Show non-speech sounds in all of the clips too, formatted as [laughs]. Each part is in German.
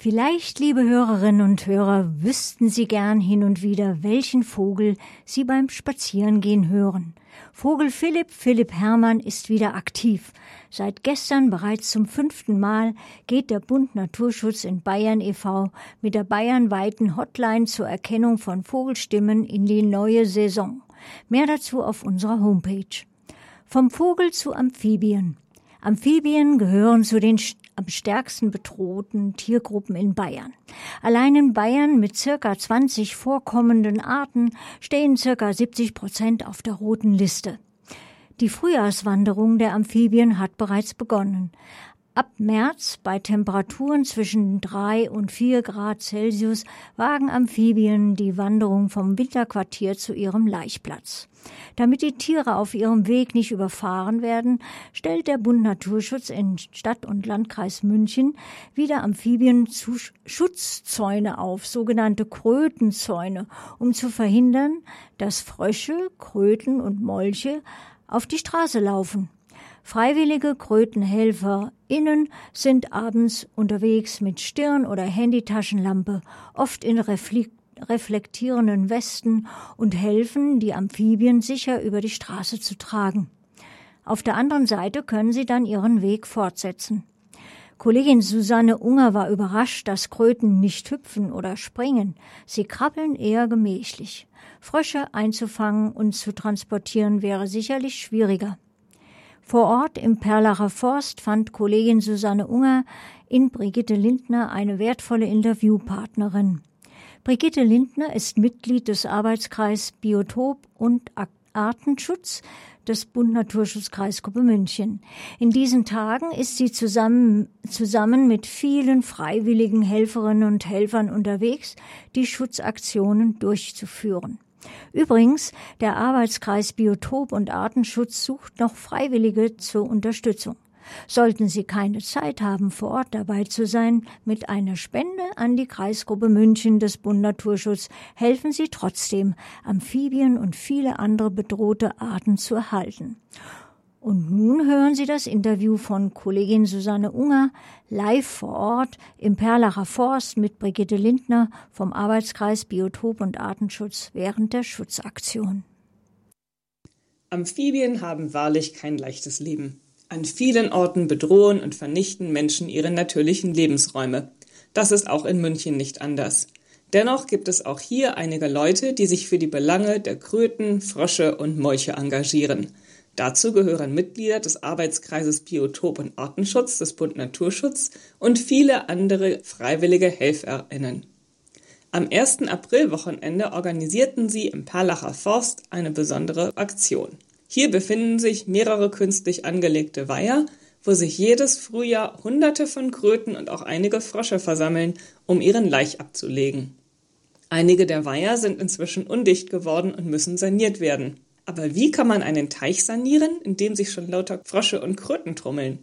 Vielleicht, liebe Hörerinnen und Hörer, wüssten Sie gern hin und wieder, welchen Vogel Sie beim Spazierengehen hören. Vogel Philipp, Philipp Hermann, ist wieder aktiv. Seit gestern bereits zum fünften Mal geht der Bund Naturschutz in Bayern e.V. mit der bayernweiten Hotline zur Erkennung von Vogelstimmen in die neue Saison. Mehr dazu auf unserer Homepage. Vom Vogel zu Amphibien. Amphibien gehören zu den am stärksten bedrohten Tiergruppen in Bayern. Allein in Bayern mit circa 20 vorkommenden Arten stehen circa 70 Prozent auf der roten Liste. Die Frühjahrswanderung der Amphibien hat bereits begonnen. Ab März bei Temperaturen zwischen drei und vier Grad Celsius wagen Amphibien die Wanderung vom Winterquartier zu ihrem Laichplatz. Damit die Tiere auf ihrem Weg nicht überfahren werden, stellt der Bund Naturschutz in Stadt und Landkreis München wieder Amphibien zu Schutzzäune auf, sogenannte Krötenzäune, um zu verhindern, dass Frösche, Kröten und Molche auf die Straße laufen. Freiwillige KrötenhelferInnen sind abends unterwegs mit Stirn- oder Handytaschenlampe, oft in reflektierenden Westen und helfen, die Amphibien sicher über die Straße zu tragen. Auf der anderen Seite können sie dann ihren Weg fortsetzen. Kollegin Susanne Unger war überrascht, dass Kröten nicht hüpfen oder springen. Sie krabbeln eher gemächlich. Frösche einzufangen und zu transportieren wäre sicherlich schwieriger. Vor Ort im Perlacher Forst fand Kollegin Susanne Unger in Brigitte Lindner eine wertvolle Interviewpartnerin. Brigitte Lindner ist Mitglied des Arbeitskreis Biotop und Artenschutz des Bund Naturschutzkreisgruppe München. In diesen Tagen ist sie zusammen, zusammen mit vielen freiwilligen Helferinnen und Helfern unterwegs, die Schutzaktionen durchzuführen. Übrigens, der Arbeitskreis Biotop und Artenschutz sucht noch Freiwillige zur Unterstützung. Sollten Sie keine Zeit haben, vor Ort dabei zu sein, mit einer Spende an die Kreisgruppe München des Bund Naturschutz helfen Sie trotzdem, Amphibien und viele andere bedrohte Arten zu erhalten. Und nun hören Sie das Interview von Kollegin Susanne Unger live vor Ort im Perlacher Forst mit Brigitte Lindner vom Arbeitskreis Biotop und Artenschutz während der Schutzaktion. Amphibien haben wahrlich kein leichtes Leben. An vielen Orten bedrohen und vernichten Menschen ihre natürlichen Lebensräume. Das ist auch in München nicht anders. Dennoch gibt es auch hier einige Leute, die sich für die Belange der Kröten, Frösche und Molche engagieren. Dazu gehören Mitglieder des Arbeitskreises Biotop und Artenschutz des Bund Naturschutz und viele andere freiwillige HelferInnen. Am 1. April-Wochenende organisierten sie im Perlacher Forst eine besondere Aktion. Hier befinden sich mehrere künstlich angelegte Weiher, wo sich jedes Frühjahr Hunderte von Kröten und auch einige Frösche versammeln, um ihren Laich abzulegen. Einige der Weiher sind inzwischen undicht geworden und müssen saniert werden. Aber wie kann man einen Teich sanieren, in dem sich schon lauter Frösche und Kröten trummeln?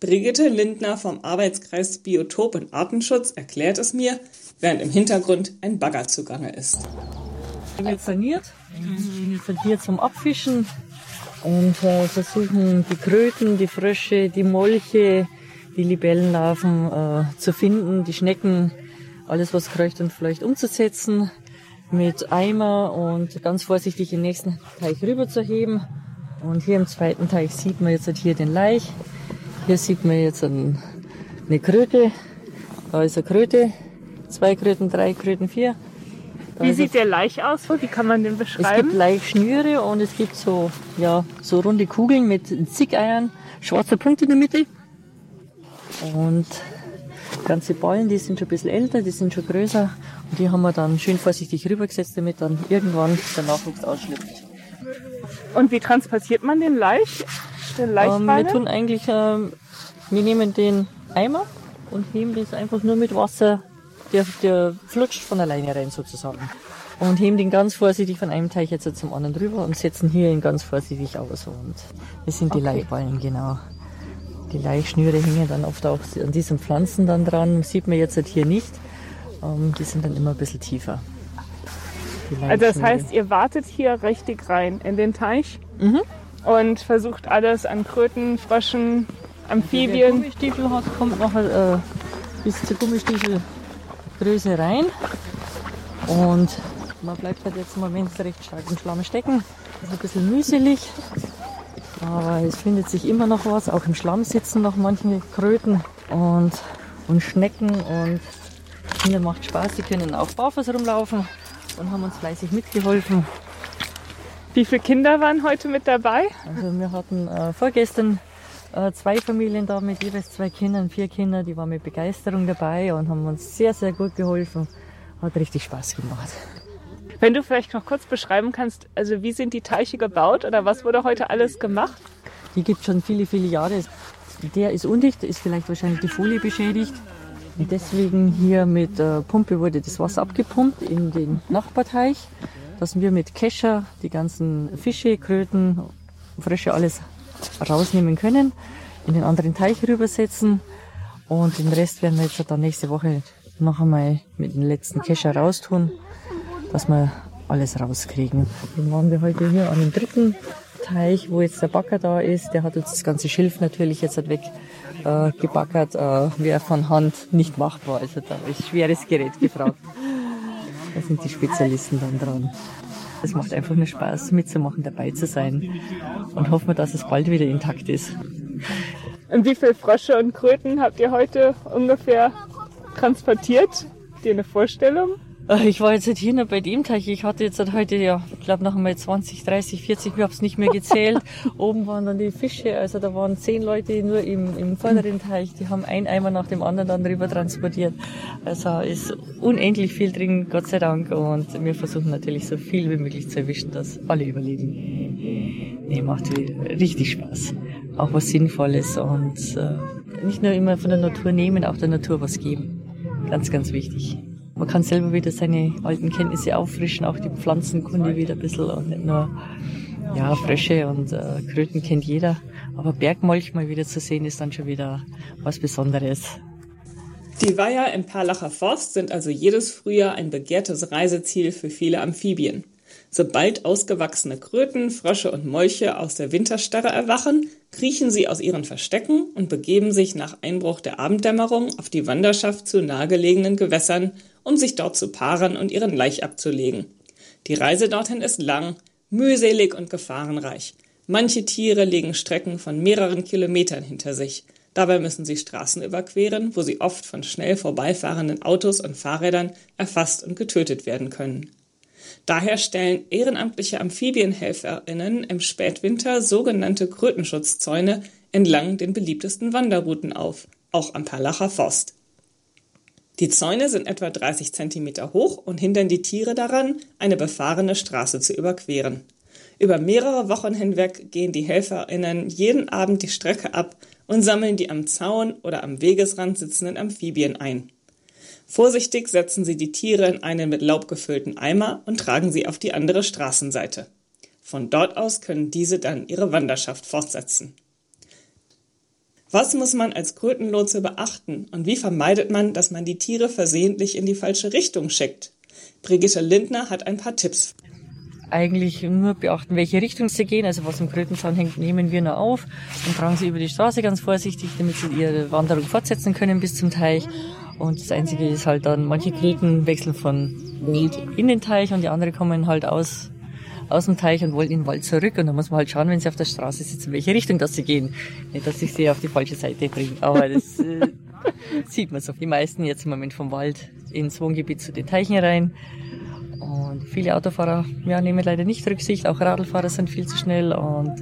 Brigitte Lindner vom Arbeitskreis Biotop und Artenschutz erklärt es mir, während im Hintergrund ein Bagger zugange ist. Wird saniert, sind hier zum Abfischen und äh, versuchen die Kröten, die Frösche, die Molche, die Libellenlarven äh, zu finden, die Schnecken, alles was kreucht und vielleicht umzusetzen mit Eimer und ganz vorsichtig den nächsten Teich rüber zu heben. Und hier im zweiten Teich sieht man jetzt hier den Laich. Hier sieht man jetzt eine Kröte. Da ist eine Kröte. Zwei Kröten, drei Kröten, vier. Da Wie sieht der Laich aus? Wie kann man den beschreiben? Es gibt Laichschnüre und es gibt so, ja, so runde Kugeln mit Zickeiern, schwarzer Punkt in der Mitte. Und ganze Ballen, die sind schon ein bisschen älter, die sind schon größer. Und die haben wir dann schön vorsichtig rübergesetzt, damit dann irgendwann der Nachwuchs ausschlüpft. Und wie transportiert man den Laich? Den ähm, wir tun eigentlich, ähm, wir nehmen den Eimer und heben das einfach nur mit Wasser, der, der flutscht von alleine rein sozusagen. Und heben den ganz vorsichtig von einem Teich jetzt zum anderen rüber und setzen hier ihn ganz vorsichtig aus. Und das sind die okay. Laichballen, genau. Die Laichschnüre hängen dann oft auch an diesen Pflanzen dann dran. Sieht man jetzt halt hier nicht. Ähm, die sind dann immer ein bisschen tiefer. Also das heißt, ihr wartet hier richtig rein in den Teich mhm. und versucht alles an Kröten, Fröschen, Amphibien. Wenn der Gummistiefel hat, kommt noch äh, bis zur Gummistiefelgröße rein. Und man bleibt halt jetzt im Moment recht stark im Schlamm stecken. Das ist ein bisschen mühselig. Aber es findet sich immer noch was. Auch im Schlamm sitzen noch manche Kröten und, und Schnecken. Und Kindern macht Spaß. Sie können auch barfuß rumlaufen und haben uns fleißig mitgeholfen. Wie viele Kinder waren heute mit dabei? Also wir hatten äh, vorgestern äh, zwei Familien da mit jeweils zwei Kindern, vier Kinder, die waren mit Begeisterung dabei und haben uns sehr, sehr gut geholfen. Hat richtig Spaß gemacht. Wenn du vielleicht noch kurz beschreiben kannst, also wie sind die Teiche gebaut oder was wurde heute alles gemacht? Die gibt schon viele, viele Jahre. Der ist undicht, ist vielleicht wahrscheinlich die Folie beschädigt. Deswegen hier mit äh, Pumpe wurde das Wasser abgepumpt in den Nachbarteich, dass wir mit Kescher die ganzen Fische, Kröten, Frösche alles rausnehmen können, in den anderen Teich rübersetzen und den Rest werden wir jetzt dann nächste Woche noch einmal mit dem letzten Kescher raustun, dass wir alles rauskriegen. Dann waren wir heute hier an dem dritten Teich, wo jetzt der Backer da ist. Der hat uns das ganze Schilf natürlich jetzt weg äh, gebackert, äh, wäre von Hand nicht machbar. Also da ist schweres Gerät gefragt. [laughs] da sind die Spezialisten dann dran. Es macht einfach nur Spaß mitzumachen, dabei zu sein und hoffen wir, dass es bald wieder intakt ist. Und wie viele Frösche und Kröten habt ihr heute ungefähr transportiert? Habt ihr eine Vorstellung? Äh, ich war jetzt halt hier nur bei dem Teich. Ich hatte jetzt halt heute, ja, ich glaube noch einmal 20, 30, 40, ich habe es nicht mehr gezählt. [laughs] Oben waren dann die Fische, also da waren zehn Leute nur im, im vorderen Teich. Die haben ein Eimer nach dem anderen dann rüber transportiert. Also ist unendlich viel drin, Gott sei Dank. Und wir versuchen natürlich so viel wie möglich zu erwischen, dass alle überleben. Nee, macht richtig Spaß. Auch was Sinnvolles und äh, nicht nur immer von der Natur nehmen, auch der Natur was geben. Ganz, ganz wichtig. Man kann selber wieder seine alten Kenntnisse auffrischen, auch die Pflanzenkunde wieder ein bisschen und nicht nur ja, Frösche und äh, Kröten kennt jeder. Aber Bergmolch mal wieder zu sehen, ist dann schon wieder was Besonderes. Die Weiher im Perlacher Forst sind also jedes Frühjahr ein begehrtes Reiseziel für viele Amphibien. Sobald ausgewachsene Kröten, Frösche und Molche aus der Winterstarre erwachen, kriechen sie aus ihren Verstecken und begeben sich nach Einbruch der Abenddämmerung auf die Wanderschaft zu nahegelegenen Gewässern um sich dort zu paaren und ihren Laich abzulegen. Die Reise dorthin ist lang, mühselig und gefahrenreich. Manche Tiere legen Strecken von mehreren Kilometern hinter sich. Dabei müssen sie Straßen überqueren, wo sie oft von schnell vorbeifahrenden Autos und Fahrrädern erfasst und getötet werden können. Daher stellen ehrenamtliche Amphibienhelferinnen im Spätwinter sogenannte Krötenschutzzäune entlang den beliebtesten Wanderrouten auf, auch am Perlacher Forst. Die Zäune sind etwa 30 Zentimeter hoch und hindern die Tiere daran, eine befahrene Straße zu überqueren. Über mehrere Wochen hinweg gehen die HelferInnen jeden Abend die Strecke ab und sammeln die am Zaun oder am Wegesrand sitzenden Amphibien ein. Vorsichtig setzen sie die Tiere in einen mit Laub gefüllten Eimer und tragen sie auf die andere Straßenseite. Von dort aus können diese dann ihre Wanderschaft fortsetzen. Was muss man als Krötenlotse beachten und wie vermeidet man, dass man die Tiere versehentlich in die falsche Richtung schickt? Brigitte Lindner hat ein paar Tipps. Eigentlich nur beachten, welche Richtung sie gehen. Also was im Krötenzaun hängt, nehmen wir nur auf und tragen sie über die Straße ganz vorsichtig, damit sie ihre Wanderung fortsetzen können bis zum Teich. Und das Einzige ist halt dann, manche Kröten wechseln von Wild in den Teich und die anderen kommen halt aus aus dem Teich und wollen in den Wald zurück. Und dann muss man halt schauen, wenn sie auf der Straße sitzen, welche Richtung dass sie gehen. Nicht, dass ich sie auf die falsche Seite bringe. Aber das äh, [laughs] sieht man so. Die meisten jetzt im Moment vom Wald ins Wohngebiet zu den Teichen rein. Und viele Autofahrer ja, nehmen leider nicht Rücksicht. Auch Radlfahrer sind viel zu schnell und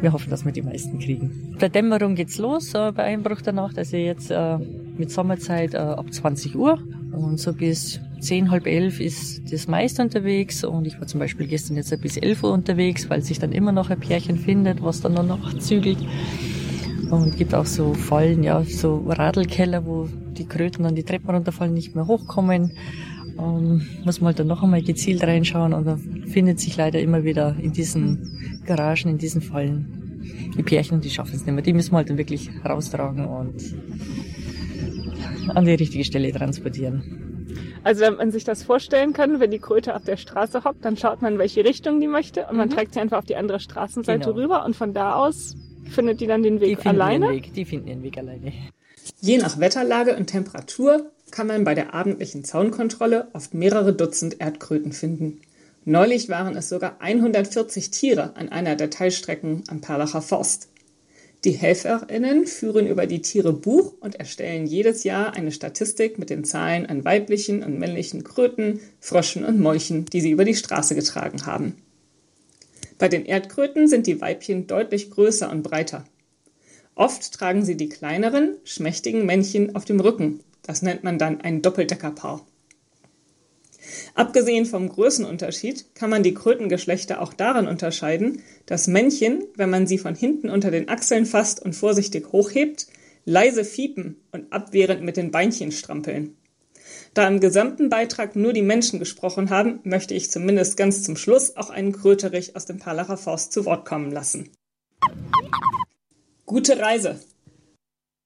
wir hoffen, dass wir die meisten kriegen. Der Dämmerung geht's los äh, bei Einbruch der Nacht. Also jetzt äh, mit Sommerzeit äh, ab 20 Uhr und so bis zehn, halb elf ist das meist unterwegs und ich war zum Beispiel gestern jetzt bis elf Uhr unterwegs, weil sich dann immer noch ein Pärchen findet, was dann noch zügelt. Und gibt auch so Fallen, ja, so Radlkeller, wo die Kröten dann die Treppen runterfallen, nicht mehr hochkommen. Um, muss man halt dann noch einmal gezielt reinschauen und dann findet sich leider immer wieder in diesen Garagen, in diesen Fallen die Pärchen und die schaffen es nicht mehr. Die müssen wir halt dann wirklich raustragen und an die richtige Stelle transportieren. Also wenn man sich das vorstellen kann, wenn die Kröte auf der Straße hockt, dann schaut man, welche Richtung die möchte und mhm. man trägt sie einfach auf die andere Straßenseite genau. rüber und von da aus findet die dann den Weg die alleine. Den Weg. Die finden ihren Weg alleine. Je nach Wetterlage und Temperatur kann man bei der abendlichen Zaunkontrolle oft mehrere Dutzend Erdkröten finden. Neulich waren es sogar 140 Tiere an einer der Teilstrecken am Perlacher Forst. Die HelferInnen führen über die Tiere Buch und erstellen jedes Jahr eine Statistik mit den Zahlen an weiblichen und männlichen Kröten, Fröschen und Molchen, die sie über die Straße getragen haben. Bei den Erdkröten sind die Weibchen deutlich größer und breiter. Oft tragen sie die kleineren, schmächtigen Männchen auf dem Rücken. Das nennt man dann ein Doppeldeckerpaar. Abgesehen vom Größenunterschied kann man die Krötengeschlechter auch darin unterscheiden, dass Männchen, wenn man sie von hinten unter den Achseln fasst und vorsichtig hochhebt, leise fiepen und abwehrend mit den Beinchen strampeln. Da im gesamten Beitrag nur die Menschen gesprochen haben, möchte ich zumindest ganz zum Schluss auch einen Kröterich aus dem Parlacher Forst zu Wort kommen lassen. Gute Reise!